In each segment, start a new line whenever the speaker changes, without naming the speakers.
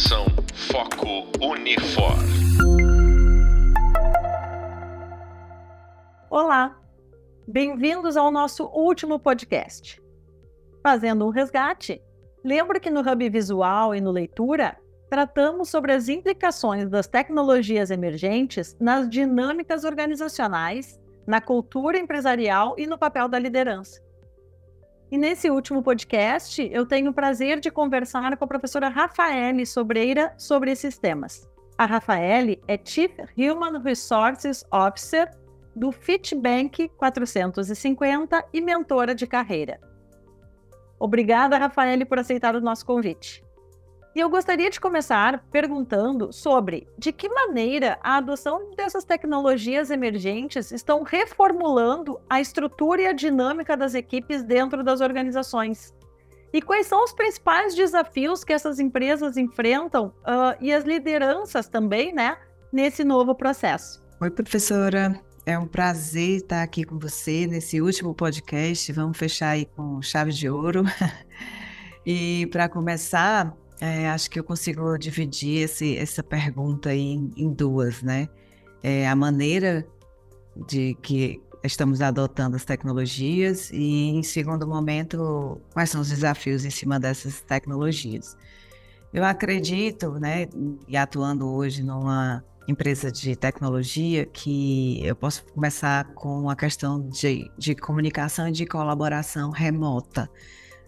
Atenção, foco Unifor.
Olá, bem-vindos ao nosso último podcast. Fazendo um resgate, lembra que no Hub Visual e no Leitura tratamos sobre as implicações das tecnologias emergentes nas dinâmicas organizacionais, na cultura empresarial e no papel da liderança. E nesse último podcast, eu tenho o prazer de conversar com a professora Rafaele Sobreira sobre esses temas. A Rafaele é Chief Human Resources Officer do Fitbank 450 e mentora de carreira. Obrigada, Rafaele, por aceitar o nosso convite. E eu gostaria de começar perguntando sobre de que maneira a adoção dessas tecnologias emergentes estão reformulando a estrutura e a dinâmica das equipes dentro das organizações. E quais são os principais desafios que essas empresas enfrentam uh, e as lideranças também, né, nesse novo processo?
Oi, professora. É um prazer estar aqui com você nesse último podcast. Vamos fechar aí com chave de ouro. e para começar, é, acho que eu consigo dividir esse, essa pergunta em, em duas, né? É, a maneira de que estamos adotando as tecnologias e, em segundo momento, quais são os desafios em cima dessas tecnologias. Eu acredito, né, e atuando hoje numa empresa de tecnologia, que eu posso começar com a questão de, de comunicação e de colaboração remota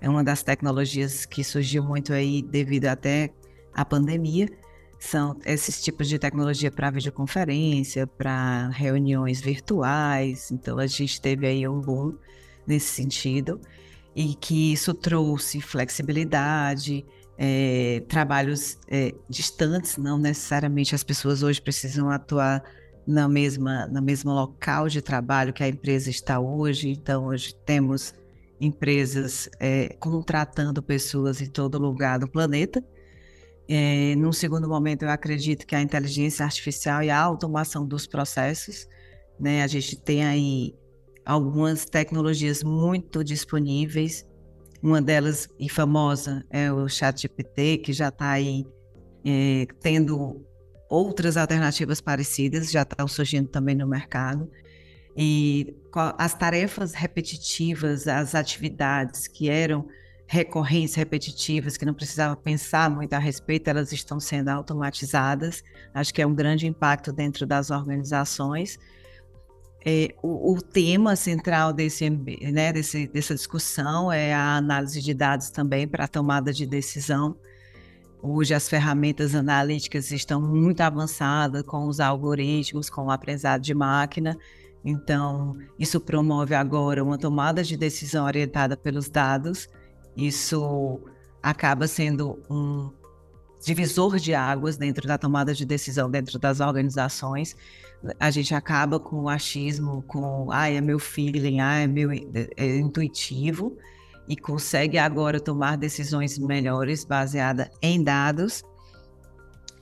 é uma das tecnologias que surgiu muito aí devido até à pandemia. São esses tipos de tecnologia para videoconferência, para reuniões virtuais. Então a gente teve aí um boom nesse sentido e que isso trouxe flexibilidade, é, trabalhos é, distantes, não necessariamente as pessoas hoje precisam atuar na mesma, na mesma local de trabalho que a empresa está hoje. Então, hoje temos empresas é, contratando pessoas em todo lugar do planeta. É, num segundo momento, eu acredito que a inteligência artificial e a automação dos processos, né, a gente tem aí algumas tecnologias muito disponíveis. Uma delas e famosa é o ChatGPT, que já está aí é, tendo outras alternativas parecidas, já estão surgindo também no mercado. E as tarefas repetitivas, as atividades que eram recorrentes, repetitivas, que não precisava pensar muito a respeito, elas estão sendo automatizadas. Acho que é um grande impacto dentro das organizações. É, o, o, tema central desse, né, desse, dessa discussão é a análise de dados também para a tomada de decisão. Hoje as ferramentas analíticas estão muito avançadas com os algoritmos, com o aprendizado de máquina, então, isso promove agora uma tomada de decisão orientada pelos dados. Isso acaba sendo um divisor de águas dentro da tomada de decisão dentro das organizações. A gente acaba com o achismo, com ah, é meu feeling, ah, é meu é intuitivo e consegue agora tomar decisões melhores baseadas em dados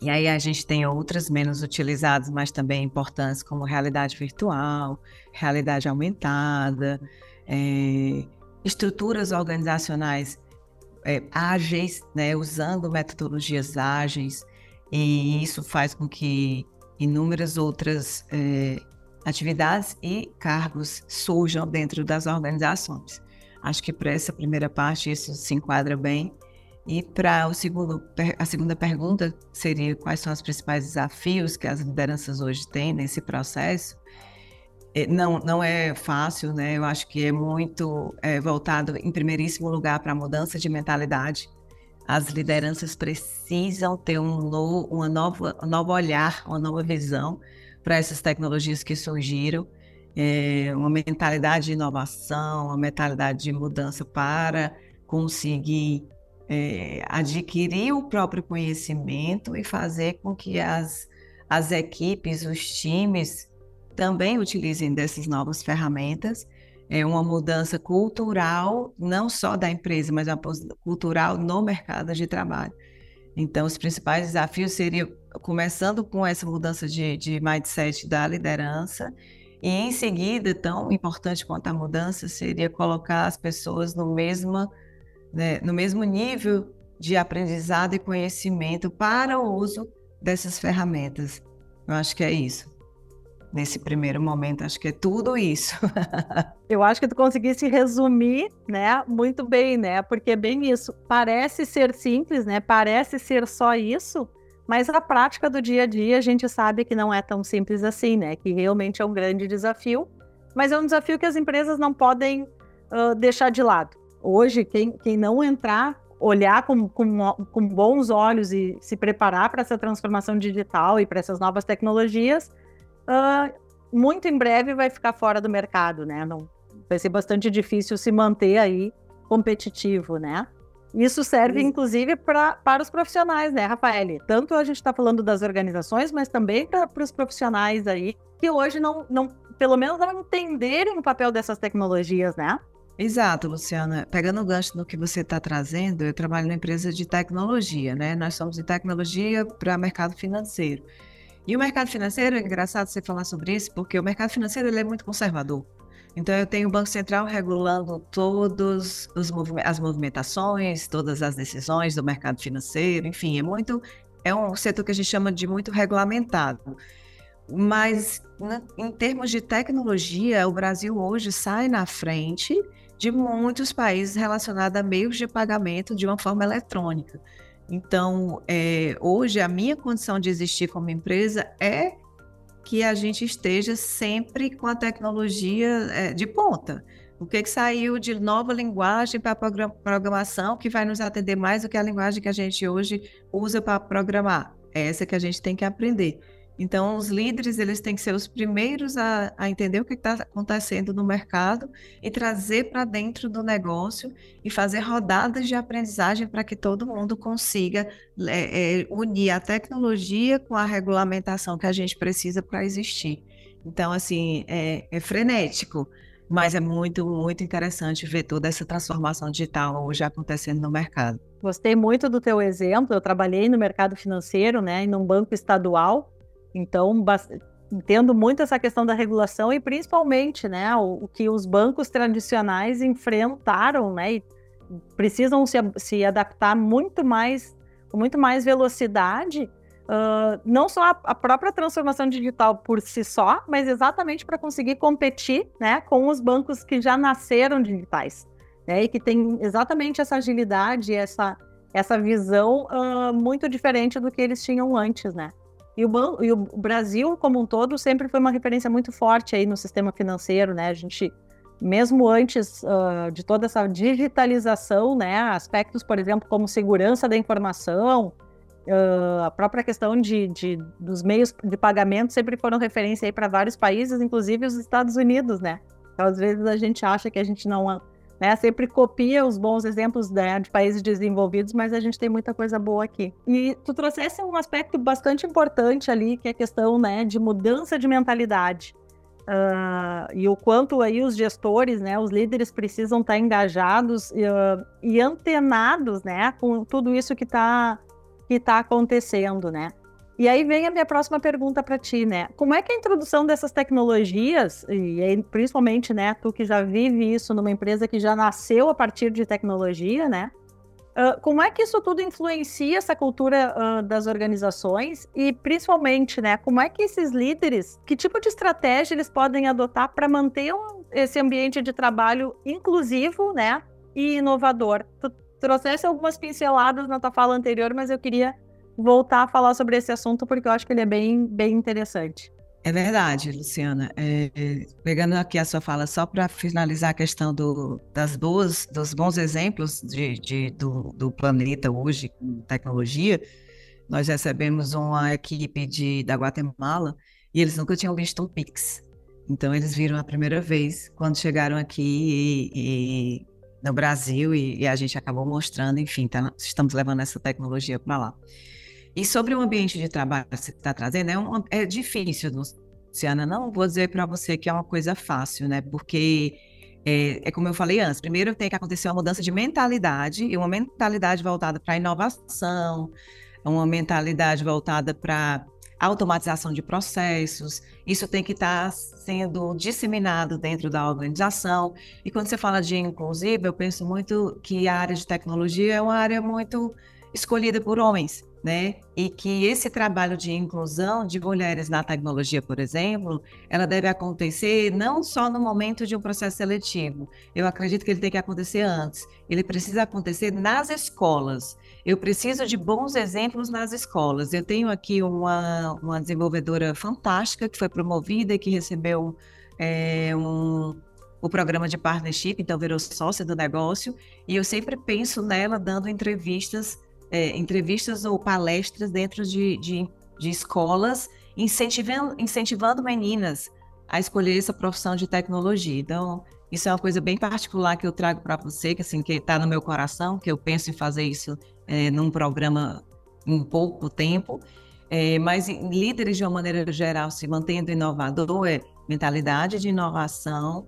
e aí a gente tem outras menos utilizadas, mas também importantes, como realidade virtual, realidade aumentada, é, estruturas organizacionais é, ágeis, né, usando metodologias ágeis, e isso faz com que inúmeras outras é, atividades e cargos surjam dentro das organizações. Acho que para essa primeira parte isso se enquadra bem. E para a segunda pergunta seria quais são os principais desafios que as lideranças hoje têm nesse processo. É, não, não é fácil, né? Eu acho que é muito é, voltado, em primeiríssimo lugar, para a mudança de mentalidade. As lideranças precisam ter um novo, uma nova, um novo olhar, uma nova visão para essas tecnologias que surgiram. É, uma mentalidade de inovação, uma mentalidade de mudança para conseguir é, adquirir o próprio conhecimento e fazer com que as, as equipes, os times também utilizem dessas novas ferramentas. É uma mudança cultural, não só da empresa, mas uma cultural no mercado de trabalho. Então, os principais desafios seriam, começando com essa mudança de, de mindset da liderança, e em seguida, tão importante quanto a mudança, seria colocar as pessoas no mesmo né, no mesmo nível de aprendizado e conhecimento para o uso dessas ferramentas. Eu acho que é isso. Nesse primeiro momento, acho que é tudo isso.
Eu acho que tu conseguisse resumir, né, muito bem, né? Porque é bem isso. Parece ser simples, né? Parece ser só isso, mas a prática do dia a dia a gente sabe que não é tão simples assim, né? Que realmente é um grande desafio, mas é um desafio que as empresas não podem uh, deixar de lado. Hoje, quem, quem não entrar, olhar com, com, com bons olhos e se preparar para essa transformação digital e para essas novas tecnologias, uh, muito em breve vai ficar fora do mercado, né? Não, vai ser bastante difícil se manter aí competitivo, né? Isso serve, inclusive, pra, para os profissionais, né, Rafael? Tanto a gente está falando das organizações, mas também para os profissionais aí, que hoje não, não, pelo menos não entenderem o papel dessas tecnologias, né?
Exato, Luciana. Pegando o gancho no que você está trazendo, eu trabalho na empresa de tecnologia, né? Nós somos de tecnologia para mercado financeiro. E o mercado financeiro, é engraçado você falar sobre isso, porque o mercado financeiro ele é muito conservador. Então, eu tenho o Banco Central regulando todas as movimentações, todas as decisões do mercado financeiro, enfim, é muito. É um setor que a gente chama de muito regulamentado. Mas, né, em termos de tecnologia, o Brasil hoje sai na frente de muitos países relacionados a meios de pagamento de uma forma eletrônica. Então, é, hoje, a minha condição de existir como empresa é que a gente esteja sempre com a tecnologia é, de ponta. O que, que saiu de nova linguagem para programação que vai nos atender mais do que a linguagem que a gente hoje usa para programar? É essa que a gente tem que aprender. Então, os líderes eles têm que ser os primeiros a, a entender o que está acontecendo no mercado e trazer para dentro do negócio e fazer rodadas de aprendizagem para que todo mundo consiga é, é, unir a tecnologia com a regulamentação que a gente precisa para existir. Então, assim, é, é frenético, mas é muito, muito interessante ver toda essa transformação digital hoje acontecendo no mercado.
Gostei muito do teu exemplo. Eu trabalhei no mercado financeiro, né, em um banco estadual então, entendo muito essa questão da regulação e principalmente, né, o, o que os bancos tradicionais enfrentaram, né, e precisam se, se adaptar muito mais, com muito mais velocidade, uh, não só a, a, própria transformação digital por si só, mas exatamente para conseguir competir, né, com os bancos que já nasceram digitais, né, e que tem exatamente essa agilidade, essa essa visão uh, muito diferente do que eles tinham antes, né? E o, e o Brasil, como um todo, sempre foi uma referência muito forte aí no sistema financeiro, né? A gente, mesmo antes uh, de toda essa digitalização, né? Aspectos, por exemplo, como segurança da informação, uh, a própria questão de, de, dos meios de pagamento sempre foram referência aí para vários países, inclusive os Estados Unidos, né? Então, às vezes a gente acha que a gente não né? Sempre copia os bons exemplos né, de países desenvolvidos, mas a gente tem muita coisa boa aqui. E tu trouxesse um aspecto bastante importante ali, que é a questão né, de mudança de mentalidade. Uh, e o quanto aí os gestores, né, os líderes precisam estar engajados uh, e antenados, né, com tudo isso que está que tá acontecendo, né? E aí vem a minha próxima pergunta para ti, né? Como é que a introdução dessas tecnologias, e aí, principalmente, né, tu que já vive isso numa empresa que já nasceu a partir de tecnologia, né? Uh, como é que isso tudo influencia essa cultura uh, das organizações e, principalmente, né, como é que esses líderes, que tipo de estratégia eles podem adotar para manter um, esse ambiente de trabalho inclusivo, né, e inovador? Tu trouxesse algumas pinceladas na tua fala anterior, mas eu queria voltar a falar sobre esse assunto, porque eu acho que ele é bem, bem interessante.
É verdade, Luciana. É, pegando aqui a sua fala, só para finalizar a questão do, das boas, dos bons exemplos de, de do, do, planeta hoje com tecnologia, nós recebemos uma equipe de, da Guatemala e eles nunca tinham visto um Pix. Então, eles viram a primeira vez quando chegaram aqui e, e no Brasil e, e, a gente acabou mostrando, enfim, tá, estamos levando essa tecnologia para lá. E sobre o ambiente de trabalho que você está trazendo, é, um, é difícil, Luciana. Não vou dizer para você que é uma coisa fácil, né? Porque é, é, como eu falei antes, primeiro tem que acontecer uma mudança de mentalidade, e uma mentalidade voltada para inovação, uma mentalidade voltada para automatização de processos, isso tem que estar tá sendo disseminado dentro da organização. E quando você fala de inclusive, eu penso muito que a área de tecnologia é uma área muito escolhida por homens né? E que esse trabalho de inclusão de mulheres na tecnologia, por exemplo, ela deve acontecer não só no momento de um processo seletivo. Eu acredito que ele tem que acontecer antes. Ele precisa acontecer nas escolas. Eu preciso de bons exemplos nas escolas. Eu tenho aqui uma, uma desenvolvedora fantástica que foi promovida e que recebeu é, um, o programa de partnership, então virou sócia do negócio, e eu sempre penso nela dando entrevistas é, entrevistas ou palestras dentro de, de, de escolas, incentivando, incentivando meninas a escolher essa profissão de tecnologia. Então, isso é uma coisa bem particular que eu trago para você, que assim que está no meu coração, que eu penso em fazer isso é, num programa em pouco tempo. É, mas líderes de uma maneira geral se mantendo inovador é mentalidade de inovação,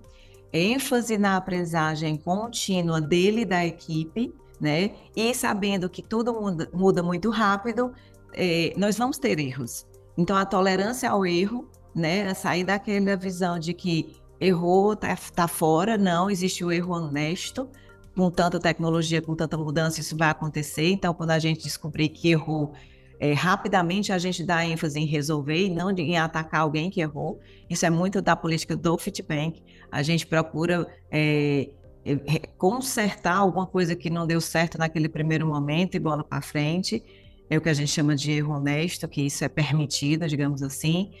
ênfase na aprendizagem contínua dele e da equipe né? E sabendo que tudo muda, muda muito rápido, é, nós vamos ter erros. Então, a tolerância ao erro, né? Sair daquela visão de que errou, tá, tá fora, não, existe o erro honesto. Com tanta tecnologia, com tanta mudança, isso vai acontecer. Então, quando a gente descobrir que errou, é, rapidamente a gente dá ênfase em resolver e não em atacar alguém que errou. Isso é muito da política do feedback. A gente procura é, consertar alguma coisa que não deu certo naquele primeiro momento e bola para frente. É o que a gente chama de erro honesto, que isso é permitido, digamos assim.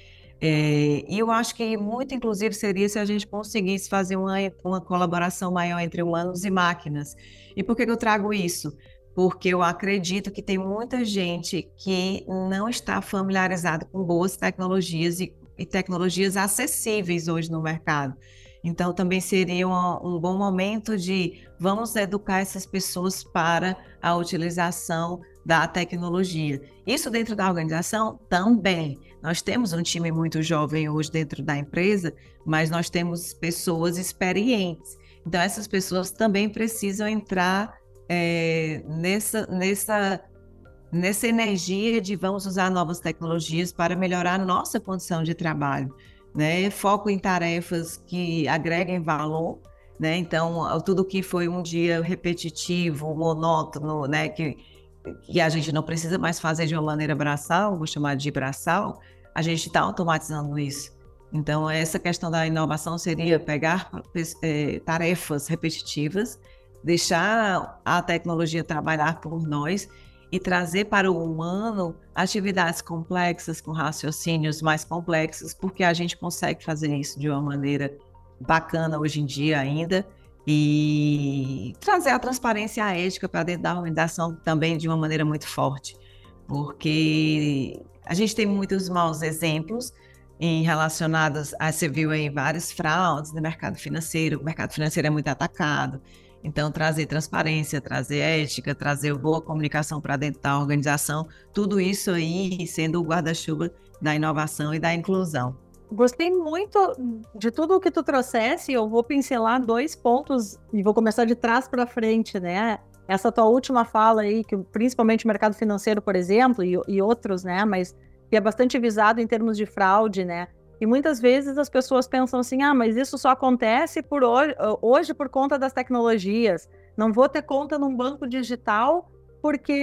É, e eu acho que muito, inclusive, seria se a gente conseguisse fazer uma, uma colaboração maior entre humanos e máquinas. E por que eu trago isso? Porque eu acredito que tem muita gente que não está familiarizada com boas tecnologias e, e tecnologias acessíveis hoje no mercado. Então, também seria um, um, bom momento de vamos educar essas pessoas para a utilização da tecnologia. Isso dentro da organização também. Nós temos um time muito jovem hoje dentro da empresa, mas nós temos pessoas experientes. Então, essas pessoas também precisam entrar é, nessa, nessa, nessa energia de vamos usar novas tecnologias para melhorar nossa condição de trabalho né? Foco em tarefas que agreguem valor, né? Então, tudo que foi um dia repetitivo, monótono, né? Que, que a gente não precisa mais fazer de uma maneira braçal, vou chamar de braçal, a gente está automatizando isso. Então, essa questão da inovação seria pegar é, tarefas repetitivas, deixar a tecnologia trabalhar por nós e trazer para o humano atividades complexas, com raciocínios mais complexos, porque a gente consegue fazer isso de uma maneira bacana hoje em dia ainda e trazer a transparência e a ética para dentro da organização também de uma maneira muito forte, porque a gente tem muitos maus exemplos em relacionados a você viu aí várias fraudes no mercado financeiro, o mercado financeiro é muito atacado, então, trazer transparência, trazer ética, trazer boa comunicação para dentro da organização, tudo isso aí sendo o guarda-chuva da inovação e da inclusão.
Gostei muito de tudo o que tu trouxesse. Eu vou pincelar dois pontos e vou começar de trás para frente, né? Essa tua última fala aí, que principalmente o mercado financeiro, por exemplo, e, e outros, né? Mas que é bastante visado em termos de fraude, né? E muitas vezes as pessoas pensam assim: ah, mas isso só acontece por hoje, hoje por conta das tecnologias. Não vou ter conta num banco digital porque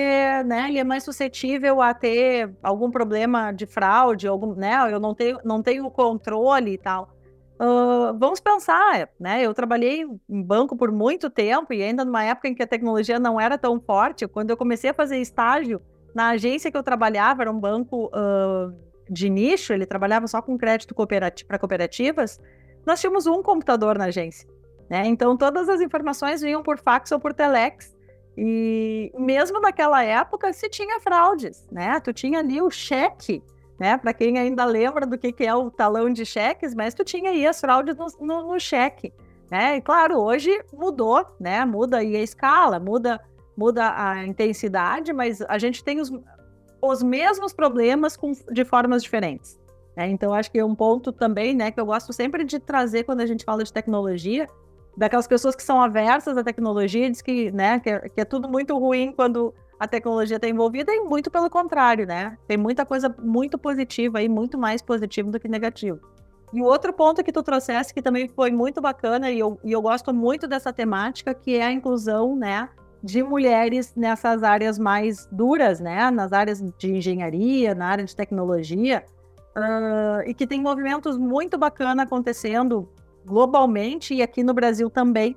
né, ele é mais suscetível a ter algum problema de fraude, algum, né, eu não tenho, não tenho controle e tal. Uh, vamos pensar, né? Eu trabalhei em banco por muito tempo e ainda numa época em que a tecnologia não era tão forte. Quando eu comecei a fazer estágio na agência que eu trabalhava, era um banco uh, de nicho, ele trabalhava só com crédito cooperati para cooperativas, nós tínhamos um computador na agência. Né? Então, todas as informações vinham por fax ou por telex. E mesmo naquela época, se tinha fraudes, né? Tu tinha ali o cheque, né? Para quem ainda lembra do que, que é o talão de cheques, mas tu tinha aí as fraudes no, no, no cheque. Né? E claro, hoje mudou, né? Muda aí a escala, muda, muda a intensidade, mas a gente tem os, os mesmos problemas com, de formas diferentes. Né? Então, acho que é um ponto também, né, que eu gosto sempre de trazer quando a gente fala de tecnologia, daquelas pessoas que são aversas à tecnologia, diz que, né, que é, que é tudo muito ruim quando a tecnologia está envolvida e muito pelo contrário, né? Tem muita coisa muito positiva e muito mais positiva do que negativa. E o outro ponto que tu trouxeste, que também foi muito bacana, e eu, e eu gosto muito dessa temática, que é a inclusão, né, de mulheres nessas áreas mais duras, né, nas áreas de engenharia, na área de tecnologia, uh, e que tem movimentos muito bacana acontecendo globalmente e aqui no Brasil também,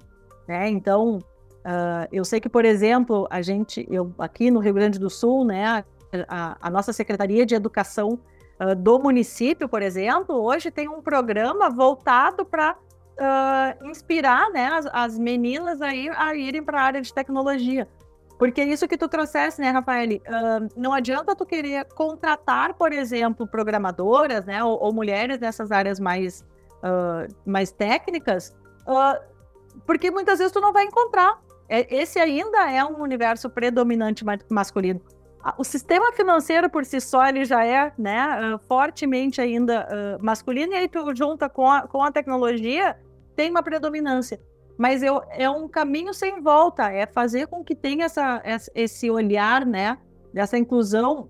né, então uh, eu sei que, por exemplo, a gente, eu aqui no Rio Grande do Sul, né, a, a nossa Secretaria de Educação uh, do município, por exemplo, hoje tem um programa voltado para uh, inspirar né, as, as, meninas a, ir, a irem para a área de tecnologia. Porque é isso que tu trouxesse, né, Rafael? Uh, não adianta tu querer contratar, por exemplo, programadoras, né, ou, ou mulheres nessas áreas mais, uh, mais técnicas, porque muitas vezes tu não vai encontrar. É, esse ainda é um universo predominante masculino. O sistema financeiro por si só ele já é né, fortemente ainda masculino, e aí tu junta com a, com a tecnologia, tem uma predominância. Mas eu, é um caminho sem volta, é fazer com que tenha essa, esse olhar, né, dessa inclusão.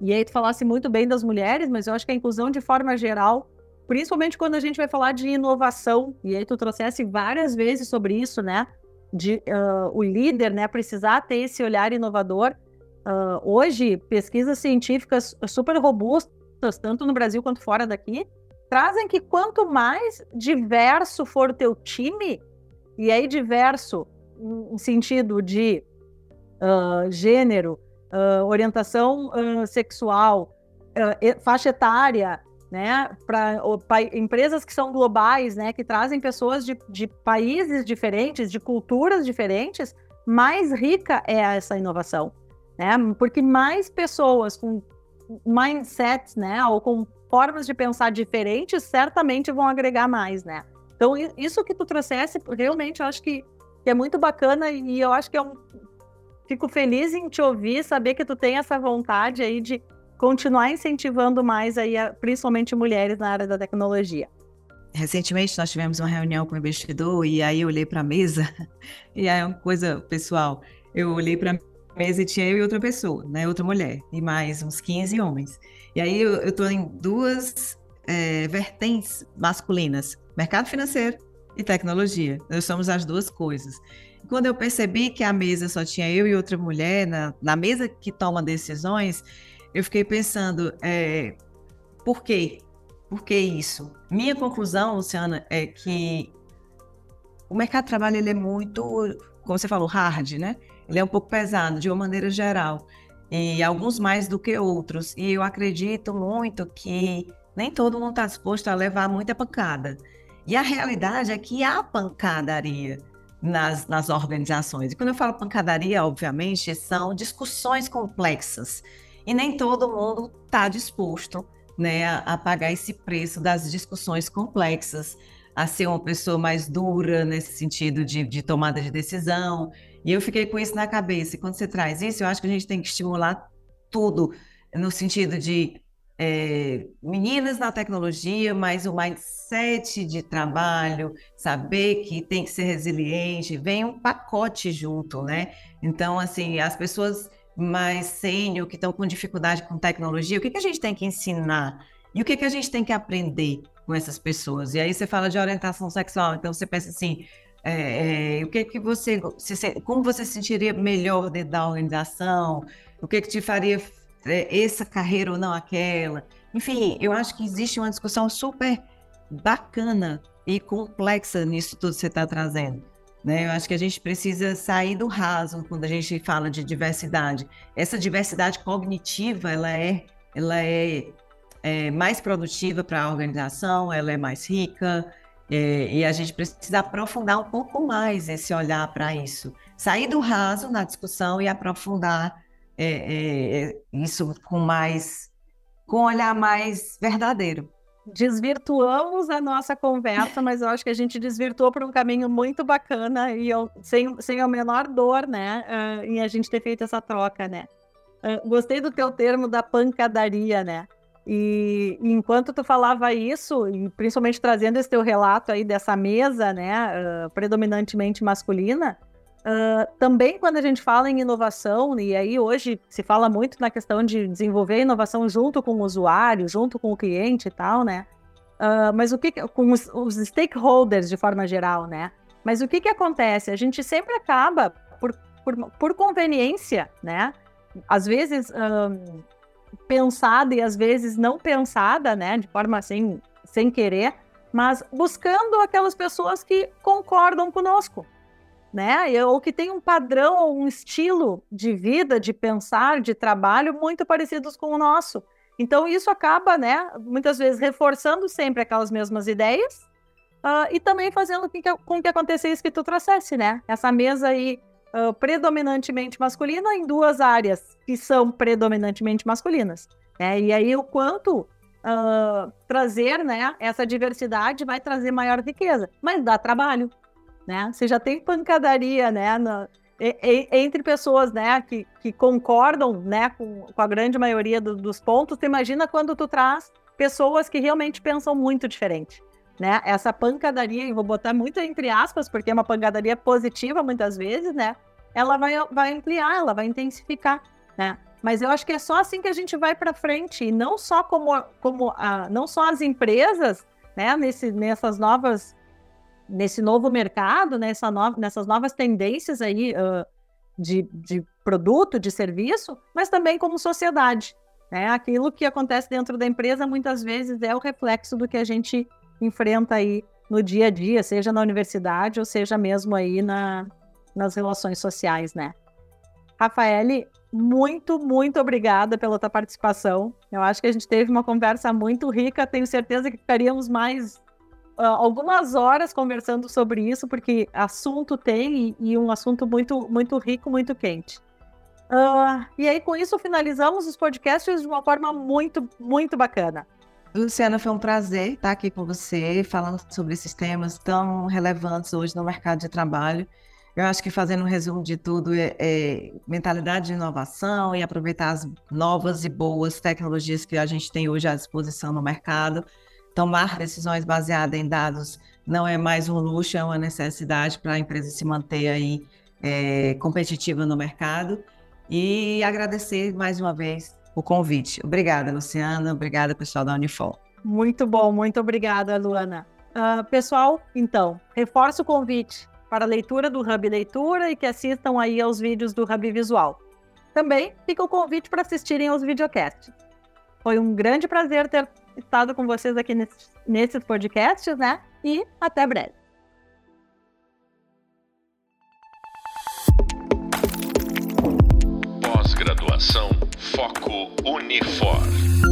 E aí tu falasse muito bem das mulheres, mas eu acho que a inclusão de forma geral, principalmente quando a gente vai falar de inovação, e aí tu trouxesse várias vezes sobre isso, né, de uh, o líder, né, precisar ter esse olhar inovador. Uh, hoje, pesquisas científicas super robustas, tanto no Brasil quanto fora daqui, trazem que quanto mais diverso for o teu time, e aí diverso em sentido de uh, gênero, uh, orientação sexual, faixa etária, né, para empresas que são globais, né, que trazem pessoas de, de países diferentes, de culturas diferentes, mais rica é essa inovação, né? Porque mais pessoas com mindsets, né, ou com formas de pensar diferentes, certamente vão agregar mais, né? Então, isso que tu trouxesse, realmente eu acho que, que é muito bacana e eu acho que é um. Fico feliz em te ouvir, saber que tu tem essa vontade aí de continuar incentivando mais aí, principalmente mulheres na área da tecnologia.
Recentemente nós tivemos uma reunião com o investidor e aí eu olhei para a mesa e aí é uma coisa pessoal. Eu olhei para a mesa tinha eu e outra pessoa, né, outra mulher e mais uns 15 homens. E aí eu estou em duas é, vertentes masculinas: mercado financeiro e tecnologia. Nós somos as duas coisas. Quando eu percebi que a mesa só tinha eu e outra mulher, na, na mesa que toma decisões, eu fiquei pensando: é, por quê? Por que isso? Minha conclusão, Luciana, é que o mercado de trabalho ele é muito, como você falou, hard, né? Ele é um pouco pesado, de uma maneira geral e alguns mais do que outros. E eu acredito muito que nem todo mundo está disposto a levar muita pancada. E a realidade é que há pancadaria nas, nas organizações. E quando eu falo pancadaria, obviamente, são discussões complexas. E nem todo mundo está disposto né, a, pagar esse preço das discussões complexas, a ser uma pessoa mais dura nesse sentido de, de tomada de decisão, e eu fiquei com isso na cabeça. E quando você traz isso, eu acho que a gente tem que estimular tudo, no sentido de é, meninas na tecnologia, mas o mindset de trabalho, saber que tem que ser resiliente, vem um pacote junto, né? Então, assim, as pessoas mais sênior, que estão com dificuldade com tecnologia, o que, que a gente tem que ensinar? E o que, que a gente tem que aprender com essas pessoas? E aí você fala de orientação sexual, então você pensa assim, é, é, o que que você, como você se sentiria melhor dentro da organização? O que que te faria é, essa carreira ou não aquela? Enfim, eu acho que existe uma discussão super bacana e complexa nisso tudo que você está trazendo. Né? Eu acho que a gente precisa sair do raso quando a gente fala de diversidade. Essa diversidade cognitiva, ela é, ela é, é mais produtiva para a organização, ela é mais rica, é, e a gente precisa aprofundar um pouco mais esse olhar para isso. Sair do raso na discussão e aprofundar é, é, é, isso com mais, com um olhar mais verdadeiro.
Desvirtuamos a nossa conversa, mas eu acho que a gente desvirtuou para um caminho muito bacana e eu, sem, sem a menor dor, né, uh, em a gente ter feito essa troca, né. Uh, gostei do teu termo da pancadaria, né. E, enquanto tu falava isso, e principalmente trazendo esse teu relato aí dessa mesa, né, uh, predominantemente masculina, Uh, também quando a gente fala em inovação, e aí hoje se fala muito na questão de desenvolver inovação junto com o usuário, junto com o cliente e tal, né? Uh, mas o que com os, os, stakeholders de forma geral, né? Mas o que que acontece? A gente sempre acaba por, por, por conveniência, né? Às vezes um, pensada e às vezes não pensada, né? De forma assim, sem querer, mas buscando aquelas pessoas que concordam conosco, né? Ou que tem um padrão ou um estilo de vida, de pensar, de trabalho muito parecidos com o nosso. Então isso acaba, né, muitas vezes reforçando sempre aquelas mesmas ideias uh, e também fazendo com que, com que acontecesse isso que tu trouxesse, né? Essa mesa aí uh, predominantemente masculina em duas áreas que são predominantemente masculinas. Né? E aí o quanto uh, trazer, né, essa diversidade vai trazer maior riqueza, mas dá trabalho, né? Você já tem pancadaria, né, na, entre pessoas, né, que, que concordam, né, com, com a grande maioria do, dos pontos. Tu imagina quando tu traz pessoas que realmente pensam muito diferente, né? Essa pancadaria, e vou botar muito entre aspas, porque é uma pancadaria positiva muitas vezes, né? Ela vai, vai ampliar, ela vai intensificar, né? Mas eu acho que é só assim que a gente vai para frente, e não só como, como a, não só as empresas, né, nesse, nessas novas nesse novo mercado, nessa no, nessas novas tendências aí uh, de, de produto, de serviço, mas também como sociedade. Né? Aquilo que acontece dentro da empresa muitas vezes é o reflexo do que a gente enfrenta aí no dia a dia, seja na universidade ou seja mesmo aí na, nas relações sociais, né? Rafaele, muito, muito obrigada pela tua participação. Eu acho que a gente teve uma conversa muito rica. Tenho certeza que ficaríamos mais uh, algumas horas conversando sobre isso, porque assunto tem e, e um assunto muito, muito rico, muito quente. Uh, e aí, com isso, finalizamos os podcasts de uma forma muito, muito bacana.
Luciana, foi um prazer estar aqui com você, falando sobre esses temas tão relevantes hoje no mercado de trabalho. Eu acho que fazendo um resumo de tudo é, é, mentalidade de inovação e aproveitar as novas e boas tecnologias que a gente tem hoje à disposição no mercado tomar decisões baseadas em dados não é mais um luxo, é uma necessidade para a empresa se manter aí é, competitiva no mercado. E agradecer mais uma vez o convite. Obrigada, Luciana. Obrigada, pessoal da Unifor.
Muito bom, muito obrigada, Luana. Uh, pessoal, então, reforço o convite para a leitura do Hub Leitura e que assistam aí aos vídeos do Hub Visual. Também fica o convite para assistirem aos videocasts. Foi um grande prazer ter estado com vocês aqui nesses, nesses podcasts, né? E até breve.
Pós-graduação Foco Unifor.